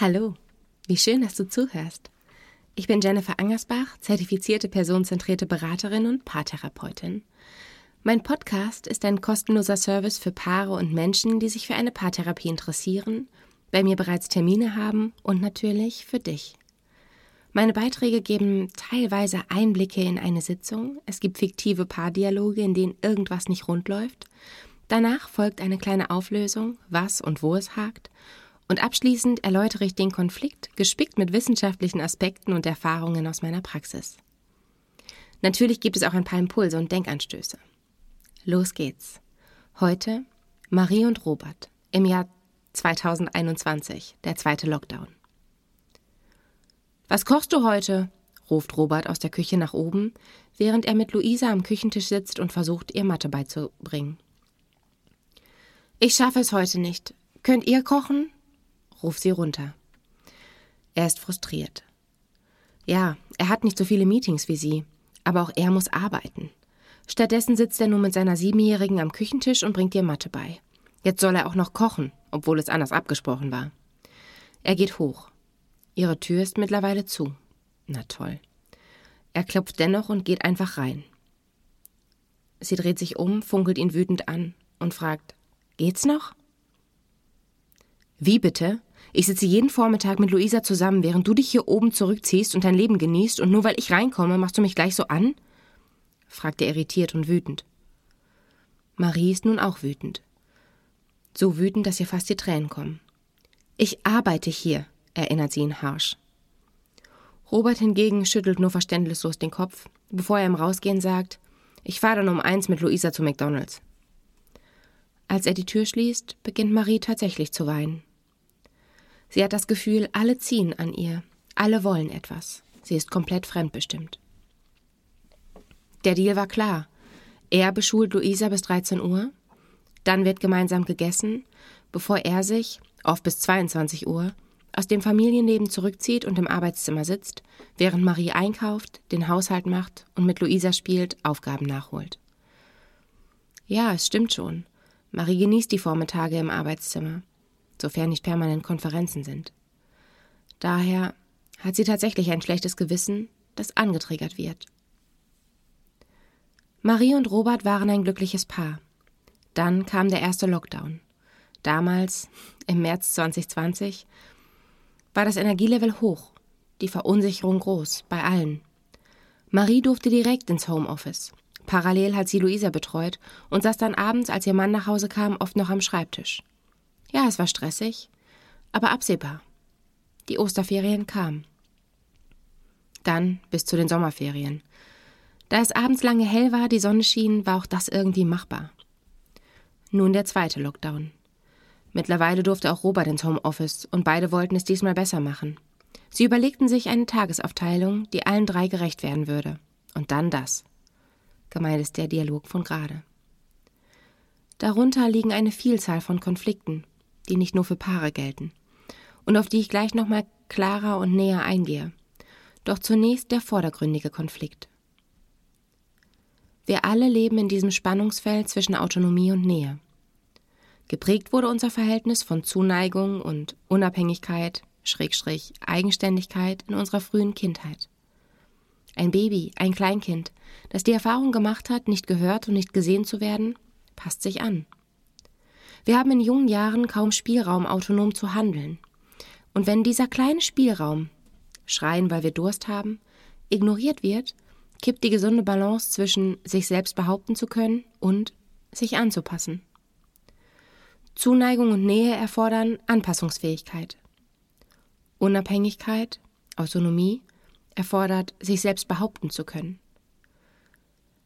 Hallo, wie schön, dass du zuhörst. Ich bin Jennifer Angersbach, zertifizierte personenzentrierte Beraterin und Paartherapeutin. Mein Podcast ist ein kostenloser Service für Paare und Menschen, die sich für eine Paartherapie interessieren, bei mir bereits Termine haben und natürlich für dich. Meine Beiträge geben teilweise Einblicke in eine Sitzung, es gibt fiktive Paardialoge, in denen irgendwas nicht rund läuft, danach folgt eine kleine Auflösung, was und wo es hakt, und abschließend erläutere ich den Konflikt, gespickt mit wissenschaftlichen Aspekten und Erfahrungen aus meiner Praxis. Natürlich gibt es auch ein paar Impulse und Denkanstöße. Los geht's. Heute Marie und Robert im Jahr 2021, der zweite Lockdown. Was kochst du heute? ruft Robert aus der Küche nach oben, während er mit Luisa am Küchentisch sitzt und versucht, ihr Mathe beizubringen. Ich schaffe es heute nicht. Könnt ihr kochen? Ruft sie runter. Er ist frustriert. Ja, er hat nicht so viele Meetings wie sie, aber auch er muss arbeiten. Stattdessen sitzt er nun mit seiner Siebenjährigen am Küchentisch und bringt ihr Mathe bei. Jetzt soll er auch noch kochen, obwohl es anders abgesprochen war. Er geht hoch. Ihre Tür ist mittlerweile zu. Na toll. Er klopft dennoch und geht einfach rein. Sie dreht sich um, funkelt ihn wütend an und fragt: Geht's noch? Wie bitte? Ich sitze jeden Vormittag mit Luisa zusammen, während du dich hier oben zurückziehst und dein Leben genießt, und nur weil ich reinkomme, machst du mich gleich so an? fragte er irritiert und wütend. Marie ist nun auch wütend. So wütend, dass ihr fast die Tränen kommen. Ich arbeite hier, erinnert sie ihn harsch. Robert hingegen schüttelt nur verständnislos den Kopf, bevor er im Rausgehen sagt, ich fahre dann um eins mit Luisa zu McDonalds. Als er die Tür schließt, beginnt Marie tatsächlich zu weinen. Sie hat das Gefühl, alle ziehen an ihr, alle wollen etwas. Sie ist komplett fremdbestimmt. Der Deal war klar. Er beschult Luisa bis 13 Uhr, dann wird gemeinsam gegessen, bevor er sich, oft bis 22 Uhr, aus dem Familienleben zurückzieht und im Arbeitszimmer sitzt, während Marie einkauft, den Haushalt macht und mit Luisa spielt, Aufgaben nachholt. Ja, es stimmt schon. Marie genießt die Vormittage im Arbeitszimmer sofern nicht permanent Konferenzen sind. Daher hat sie tatsächlich ein schlechtes Gewissen, das angetriggert wird. Marie und Robert waren ein glückliches Paar. Dann kam der erste Lockdown. Damals, im März 2020, war das Energielevel hoch, die Verunsicherung groß, bei allen. Marie durfte direkt ins Homeoffice. Parallel hat sie Luisa betreut und saß dann abends, als ihr Mann nach Hause kam, oft noch am Schreibtisch. Ja, es war stressig, aber absehbar. Die Osterferien kamen. Dann bis zu den Sommerferien. Da es abends lange hell war, die Sonne schien, war auch das irgendwie machbar. Nun der zweite Lockdown. Mittlerweile durfte auch Robert ins Homeoffice und beide wollten es diesmal besser machen. Sie überlegten sich eine Tagesaufteilung, die allen drei gerecht werden würde. Und dann das. Gemeint ist der Dialog von gerade. Darunter liegen eine Vielzahl von Konflikten, die nicht nur für Paare gelten und auf die ich gleich nochmal klarer und näher eingehe. Doch zunächst der vordergründige Konflikt. Wir alle leben in diesem Spannungsfeld zwischen Autonomie und Nähe. Geprägt wurde unser Verhältnis von Zuneigung und Unabhängigkeit, Schrägstrich, Eigenständigkeit in unserer frühen Kindheit. Ein Baby, ein Kleinkind, das die Erfahrung gemacht hat, nicht gehört und nicht gesehen zu werden, passt sich an. Wir haben in jungen Jahren kaum Spielraum, autonom zu handeln. Und wenn dieser kleine Spielraum, schreien, weil wir Durst haben, ignoriert wird, kippt die gesunde Balance zwischen sich selbst behaupten zu können und sich anzupassen. Zuneigung und Nähe erfordern Anpassungsfähigkeit. Unabhängigkeit, Autonomie erfordert, sich selbst behaupten zu können.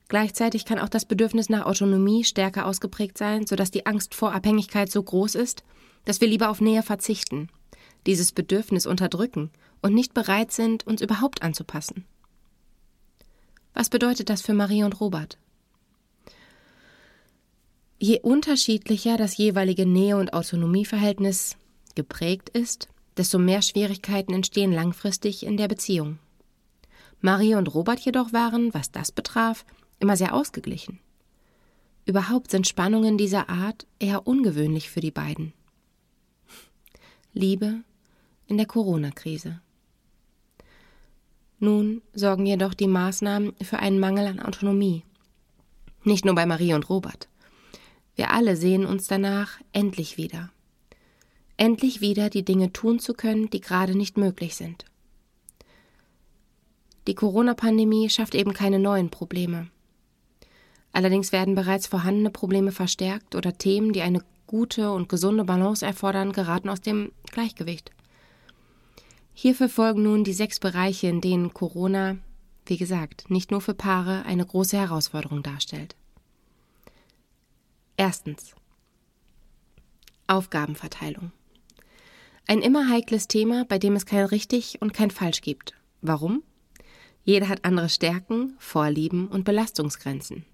Gleichzeitig kann auch das Bedürfnis nach Autonomie stärker ausgeprägt sein, sodass die Angst vor Abhängigkeit so groß ist, dass wir lieber auf Nähe verzichten, dieses Bedürfnis unterdrücken und nicht bereit sind, uns überhaupt anzupassen. Was bedeutet das für Marie und Robert? Je unterschiedlicher das jeweilige Nähe- und Autonomieverhältnis geprägt ist, desto mehr Schwierigkeiten entstehen langfristig in der Beziehung. Marie und Robert jedoch waren, was das betraf, immer sehr ausgeglichen. Überhaupt sind Spannungen dieser Art eher ungewöhnlich für die beiden. Liebe, in der Corona-Krise. Nun sorgen jedoch die Maßnahmen für einen Mangel an Autonomie. Nicht nur bei Marie und Robert. Wir alle sehen uns danach endlich wieder. Endlich wieder die Dinge tun zu können, die gerade nicht möglich sind. Die Corona-Pandemie schafft eben keine neuen Probleme. Allerdings werden bereits vorhandene Probleme verstärkt oder Themen, die eine gute und gesunde Balance erfordern, geraten aus dem Gleichgewicht. Hierfür folgen nun die sechs Bereiche, in denen Corona, wie gesagt, nicht nur für Paare eine große Herausforderung darstellt. Erstens. Aufgabenverteilung. Ein immer heikles Thema, bei dem es kein richtig und kein falsch gibt. Warum? Jeder hat andere Stärken, Vorlieben und Belastungsgrenzen.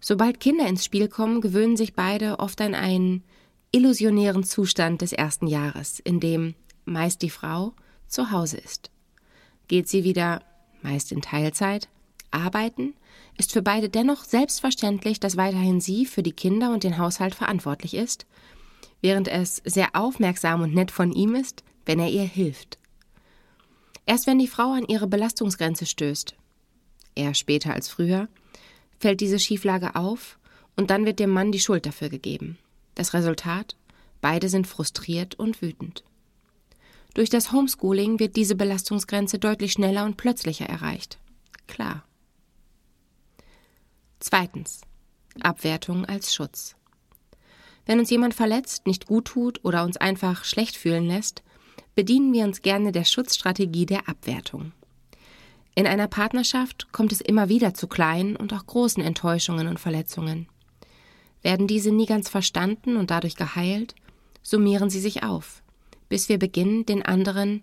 Sobald Kinder ins Spiel kommen, gewöhnen sich beide oft an einen illusionären Zustand des ersten Jahres, in dem meist die Frau, zu Hause ist. Geht sie wieder, meist in Teilzeit, arbeiten, ist für beide dennoch selbstverständlich, dass weiterhin sie für die Kinder und den Haushalt verantwortlich ist, während es sehr aufmerksam und nett von ihm ist, wenn er ihr hilft. Erst wenn die Frau an ihre Belastungsgrenze stößt, eher später als früher, fällt diese Schieflage auf und dann wird dem Mann die Schuld dafür gegeben. Das Resultat? Beide sind frustriert und wütend. Durch das Homeschooling wird diese Belastungsgrenze deutlich schneller und plötzlicher erreicht. Klar. Zweitens. Abwertung als Schutz. Wenn uns jemand verletzt, nicht gut tut oder uns einfach schlecht fühlen lässt, bedienen wir uns gerne der Schutzstrategie der Abwertung. In einer Partnerschaft kommt es immer wieder zu kleinen und auch großen Enttäuschungen und Verletzungen. Werden diese nie ganz verstanden und dadurch geheilt, summieren sie sich auf bis wir beginnen, den anderen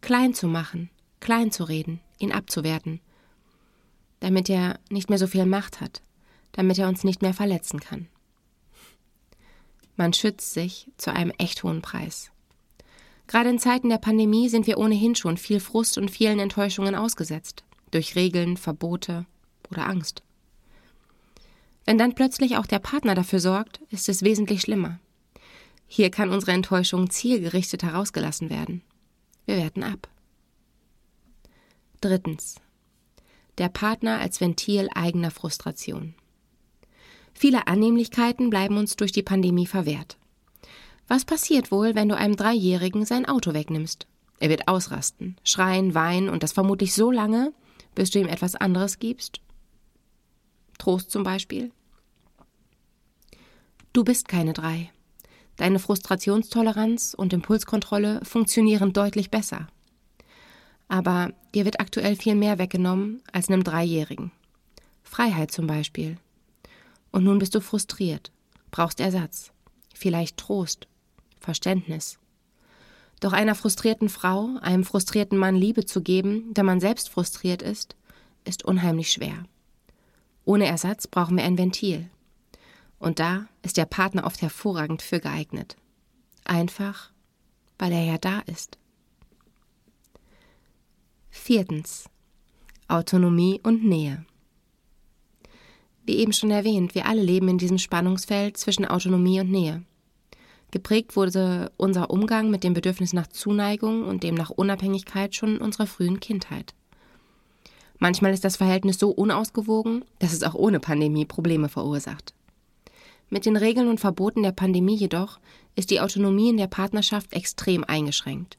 klein zu machen, klein zu reden, ihn abzuwerten, damit er nicht mehr so viel Macht hat, damit er uns nicht mehr verletzen kann. Man schützt sich zu einem echt hohen Preis. Gerade in Zeiten der Pandemie sind wir ohnehin schon viel Frust und vielen Enttäuschungen ausgesetzt, durch Regeln, Verbote oder Angst. Wenn dann plötzlich auch der Partner dafür sorgt, ist es wesentlich schlimmer. Hier kann unsere Enttäuschung zielgerichtet herausgelassen werden. Wir werten ab. Drittens. Der Partner als Ventil eigener Frustration. Viele Annehmlichkeiten bleiben uns durch die Pandemie verwehrt. Was passiert wohl, wenn du einem Dreijährigen sein Auto wegnimmst? Er wird ausrasten, schreien, weinen und das vermutlich so lange, bis du ihm etwas anderes gibst. Trost zum Beispiel. Du bist keine drei. Deine Frustrationstoleranz und Impulskontrolle funktionieren deutlich besser. Aber dir wird aktuell viel mehr weggenommen als einem Dreijährigen. Freiheit zum Beispiel. Und nun bist du frustriert, brauchst Ersatz, vielleicht Trost, Verständnis. Doch einer frustrierten Frau, einem frustrierten Mann Liebe zu geben, da man selbst frustriert ist, ist unheimlich schwer. Ohne Ersatz brauchen wir ein Ventil. Und da ist der Partner oft hervorragend für geeignet. Einfach, weil er ja da ist. Viertens. Autonomie und Nähe. Wie eben schon erwähnt, wir alle leben in diesem Spannungsfeld zwischen Autonomie und Nähe. Geprägt wurde unser Umgang mit dem Bedürfnis nach Zuneigung und dem nach Unabhängigkeit schon in unserer frühen Kindheit. Manchmal ist das Verhältnis so unausgewogen, dass es auch ohne Pandemie Probleme verursacht. Mit den Regeln und Verboten der Pandemie jedoch ist die Autonomie in der Partnerschaft extrem eingeschränkt.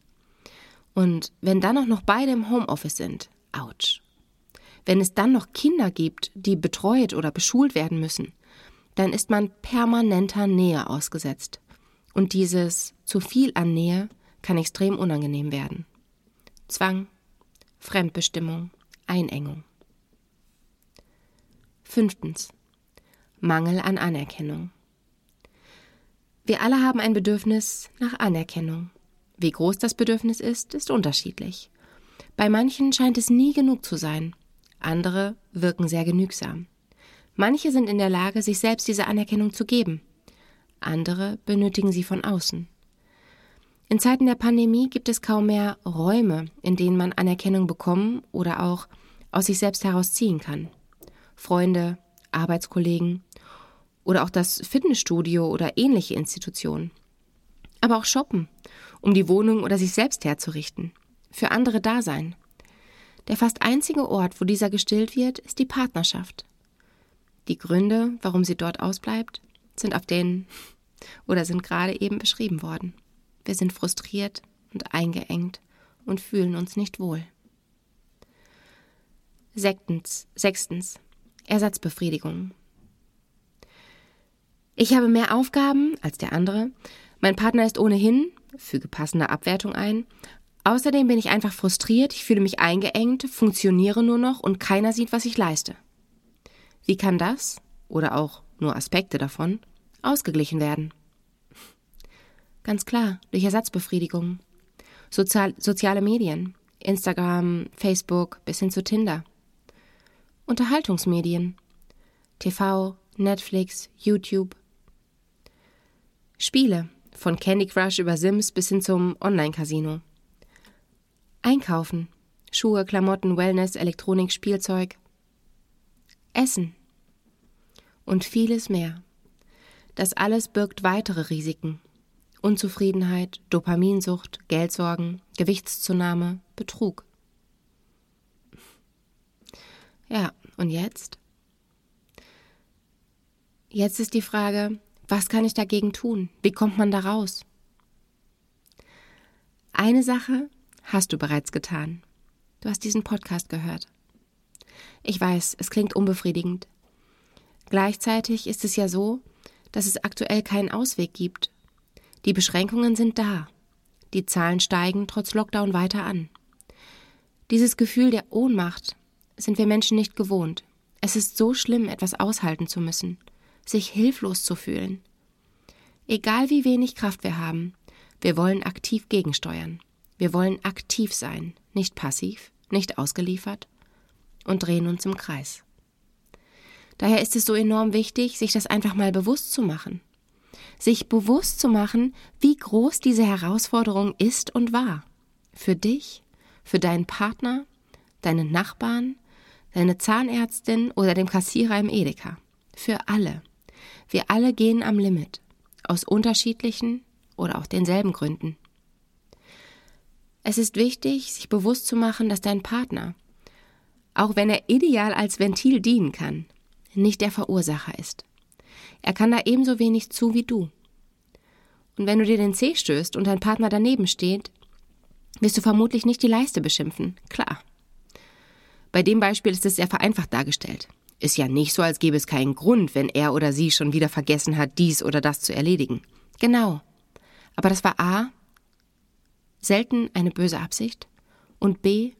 Und wenn dann auch noch beide im Homeoffice sind, ouch. Wenn es dann noch Kinder gibt, die betreut oder beschult werden müssen, dann ist man permanenter Nähe ausgesetzt. Und dieses zu viel an Nähe kann extrem unangenehm werden. Zwang, Fremdbestimmung, Einengung. Fünftens. Mangel an Anerkennung. Wir alle haben ein Bedürfnis nach Anerkennung. Wie groß das Bedürfnis ist, ist unterschiedlich. Bei manchen scheint es nie genug zu sein, andere wirken sehr genügsam. Manche sind in der Lage, sich selbst diese Anerkennung zu geben, andere benötigen sie von außen. In Zeiten der Pandemie gibt es kaum mehr Räume, in denen man Anerkennung bekommen oder auch aus sich selbst herausziehen kann. Freunde, Arbeitskollegen oder auch das Fitnessstudio oder ähnliche Institutionen. Aber auch Shoppen um die Wohnung oder sich selbst herzurichten. Für andere da sein. Der fast einzige Ort, wo dieser gestillt wird, ist die Partnerschaft. Die Gründe, warum sie dort ausbleibt, sind auf den oder sind gerade eben beschrieben worden. Wir sind frustriert und eingeengt und fühlen uns nicht wohl. Sechstens, sechstens Ersatzbefriedigung. Ich habe mehr Aufgaben als der andere. Mein Partner ist ohnehin, füge passende Abwertung ein. Außerdem bin ich einfach frustriert, ich fühle mich eingeengt, funktioniere nur noch und keiner sieht, was ich leiste. Wie kann das, oder auch nur Aspekte davon, ausgeglichen werden? Ganz klar, durch Ersatzbefriedigung. Sozial soziale Medien, Instagram, Facebook bis hin zu Tinder. Unterhaltungsmedien, TV, Netflix, YouTube. Spiele, von Candy Crush über Sims bis hin zum Online-Casino. Einkaufen, Schuhe, Klamotten, Wellness, Elektronik, Spielzeug. Essen. Und vieles mehr. Das alles birgt weitere Risiken. Unzufriedenheit, Dopaminsucht, Geldsorgen, Gewichtszunahme, Betrug. Ja, und jetzt? Jetzt ist die Frage, was kann ich dagegen tun? Wie kommt man da raus? Eine Sache hast du bereits getan. Du hast diesen Podcast gehört. Ich weiß, es klingt unbefriedigend. Gleichzeitig ist es ja so, dass es aktuell keinen Ausweg gibt die Beschränkungen sind da. Die Zahlen steigen trotz Lockdown weiter an. Dieses Gefühl der Ohnmacht sind wir Menschen nicht gewohnt. Es ist so schlimm, etwas aushalten zu müssen, sich hilflos zu fühlen. Egal wie wenig Kraft wir haben, wir wollen aktiv gegensteuern. Wir wollen aktiv sein, nicht passiv, nicht ausgeliefert und drehen uns im Kreis. Daher ist es so enorm wichtig, sich das einfach mal bewusst zu machen sich bewusst zu machen, wie groß diese Herausforderung ist und war. Für dich, für deinen Partner, deinen Nachbarn, deine Zahnärztin oder dem Kassierer im Edeka. Für alle. Wir alle gehen am Limit. Aus unterschiedlichen oder auch denselben Gründen. Es ist wichtig, sich bewusst zu machen, dass dein Partner, auch wenn er ideal als Ventil dienen kann, nicht der Verursacher ist. Er kann da ebenso wenig zu wie du. Und wenn du dir den Zeh stößt und dein Partner daneben steht, wirst du vermutlich nicht die Leiste beschimpfen. Klar. Bei dem Beispiel ist es sehr vereinfacht dargestellt. Ist ja nicht so, als gäbe es keinen Grund, wenn er oder sie schon wieder vergessen hat, dies oder das zu erledigen. Genau. Aber das war A. selten eine böse Absicht und B.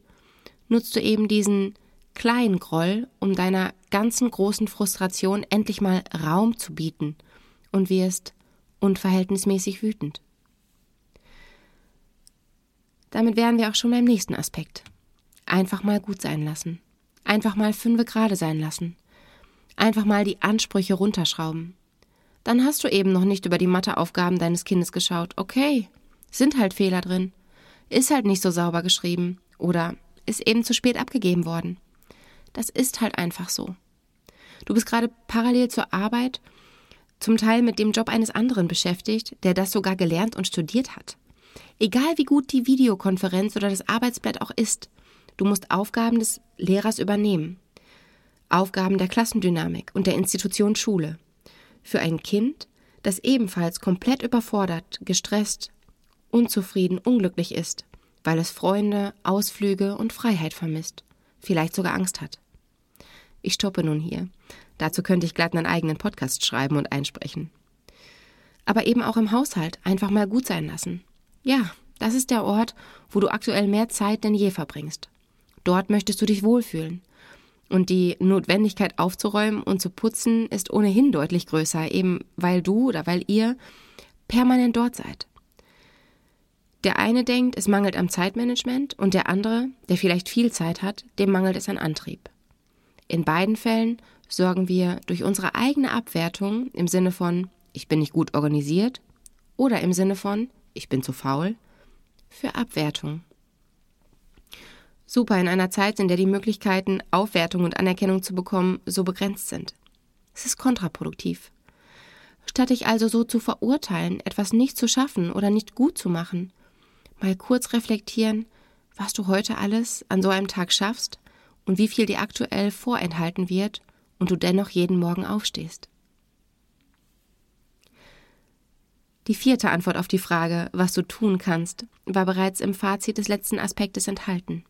nutzt du eben diesen kleinen Groll, um deiner ganzen großen Frustration endlich mal Raum zu bieten und wirst unverhältnismäßig wütend. Damit wären wir auch schon beim nächsten Aspekt. Einfach mal gut sein lassen. Einfach mal fünfe gerade sein lassen. Einfach mal die Ansprüche runterschrauben. Dann hast du eben noch nicht über die Matheaufgaben deines Kindes geschaut. Okay, sind halt Fehler drin. Ist halt nicht so sauber geschrieben. Oder ist eben zu spät abgegeben worden. Das ist halt einfach so. Du bist gerade parallel zur Arbeit zum Teil mit dem Job eines anderen beschäftigt, der das sogar gelernt und studiert hat. Egal wie gut die Videokonferenz oder das Arbeitsblatt auch ist, du musst Aufgaben des Lehrers übernehmen. Aufgaben der Klassendynamik und der Institution Schule. Für ein Kind, das ebenfalls komplett überfordert, gestresst, unzufrieden, unglücklich ist, weil es Freunde, Ausflüge und Freiheit vermisst, vielleicht sogar Angst hat. Ich stoppe nun hier. Dazu könnte ich glatt einen eigenen Podcast schreiben und einsprechen. Aber eben auch im Haushalt einfach mal gut sein lassen. Ja, das ist der Ort, wo du aktuell mehr Zeit denn je verbringst. Dort möchtest du dich wohlfühlen. Und die Notwendigkeit aufzuräumen und zu putzen ist ohnehin deutlich größer, eben weil du oder weil ihr permanent dort seid. Der eine denkt, es mangelt am Zeitmanagement und der andere, der vielleicht viel Zeit hat, dem mangelt es an Antrieb. In beiden Fällen sorgen wir durch unsere eigene Abwertung im Sinne von ich bin nicht gut organisiert oder im Sinne von ich bin zu faul für Abwertung. Super in einer Zeit, in der die Möglichkeiten, Aufwertung und Anerkennung zu bekommen, so begrenzt sind. Es ist kontraproduktiv. Statt dich also so zu verurteilen, etwas nicht zu schaffen oder nicht gut zu machen, mal kurz reflektieren, was du heute alles an so einem Tag schaffst und wie viel dir aktuell vorenthalten wird und du dennoch jeden Morgen aufstehst. Die vierte Antwort auf die Frage, was du tun kannst, war bereits im Fazit des letzten Aspektes enthalten.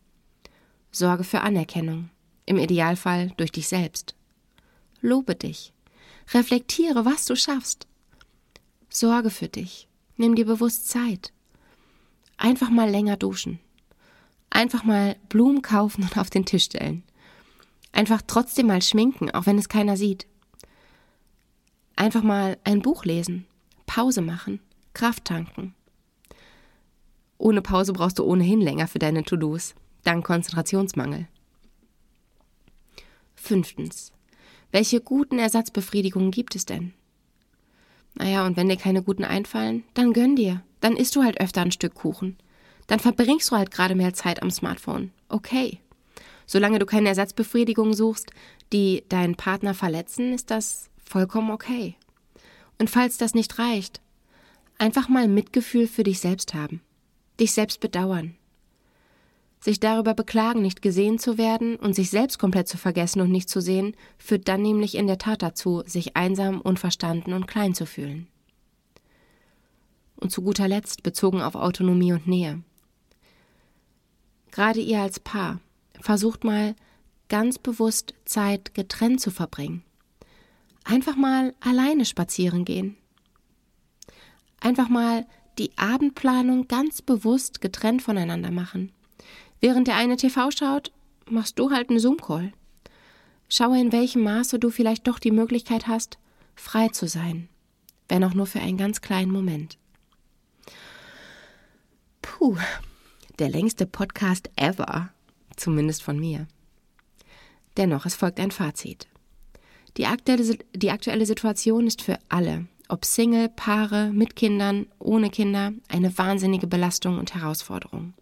Sorge für Anerkennung, im Idealfall durch dich selbst. Lobe dich. Reflektiere, was du schaffst. Sorge für dich. Nimm dir bewusst Zeit. Einfach mal länger duschen. Einfach mal Blumen kaufen und auf den Tisch stellen. Einfach trotzdem mal schminken, auch wenn es keiner sieht. Einfach mal ein Buch lesen, Pause machen, Kraft tanken. Ohne Pause brauchst du ohnehin länger für deine To-Dos, dank Konzentrationsmangel. Fünftens. Welche guten Ersatzbefriedigungen gibt es denn? Naja, und wenn dir keine guten einfallen, dann gönn dir. Dann isst du halt öfter ein Stück Kuchen dann verbringst du halt gerade mehr Zeit am Smartphone. Okay. Solange du keine Ersatzbefriedigung suchst, die deinen Partner verletzen, ist das vollkommen okay. Und falls das nicht reicht, einfach mal Mitgefühl für dich selbst haben, dich selbst bedauern, sich darüber beklagen, nicht gesehen zu werden und sich selbst komplett zu vergessen und nicht zu sehen, führt dann nämlich in der Tat dazu, sich einsam, unverstanden und klein zu fühlen. Und zu guter Letzt bezogen auf Autonomie und Nähe. Gerade ihr als Paar, versucht mal ganz bewusst Zeit getrennt zu verbringen. Einfach mal alleine spazieren gehen. Einfach mal die Abendplanung ganz bewusst getrennt voneinander machen. Während der eine TV schaut, machst du halt einen Zoom-Call. Schaue, in welchem Maße du vielleicht doch die Möglichkeit hast, frei zu sein, wenn auch nur für einen ganz kleinen Moment. Puh, der längste Podcast ever, zumindest von mir. Dennoch, es folgt ein Fazit. Die aktuelle, die aktuelle Situation ist für alle, ob Single, Paare, mit Kindern, ohne Kinder, eine wahnsinnige Belastung und Herausforderung.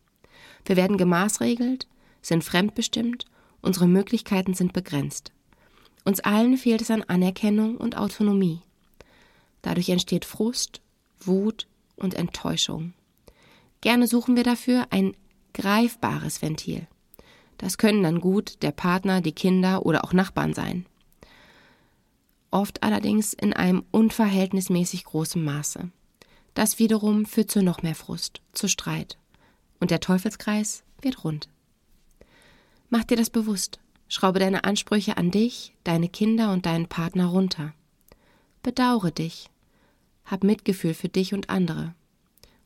Wir werden gemaßregelt, sind fremdbestimmt, unsere Möglichkeiten sind begrenzt. Uns allen fehlt es an Anerkennung und Autonomie. Dadurch entsteht Frust, Wut und Enttäuschung. Gerne suchen wir dafür ein greifbares Ventil. Das können dann gut der Partner, die Kinder oder auch Nachbarn sein. Oft allerdings in einem unverhältnismäßig großen Maße. Das wiederum führt zu noch mehr Frust, zu Streit. Und der Teufelskreis wird rund. Mach dir das bewusst. Schraube deine Ansprüche an dich, deine Kinder und deinen Partner runter. Bedaure dich. Hab Mitgefühl für dich und andere.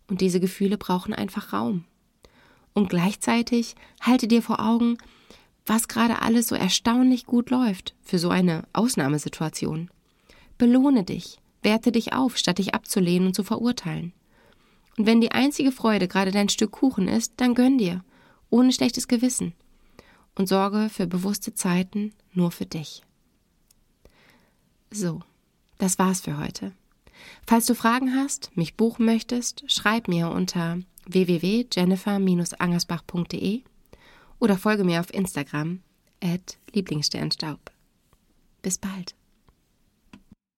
Und diese Gefühle brauchen einfach Raum. Und gleichzeitig halte dir vor Augen, was gerade alles so erstaunlich gut läuft für so eine Ausnahmesituation. Belohne dich, werte dich auf, statt dich abzulehnen und zu verurteilen. Und wenn die einzige Freude gerade dein Stück Kuchen ist, dann gönn dir, ohne schlechtes Gewissen. Und sorge für bewusste Zeiten nur für dich. So, das war's für heute. Falls du Fragen hast, mich buchen möchtest, schreib mir unter www.jennifer-angersbach.de oder folge mir auf Instagram at Lieblingssternstaub. Bis bald.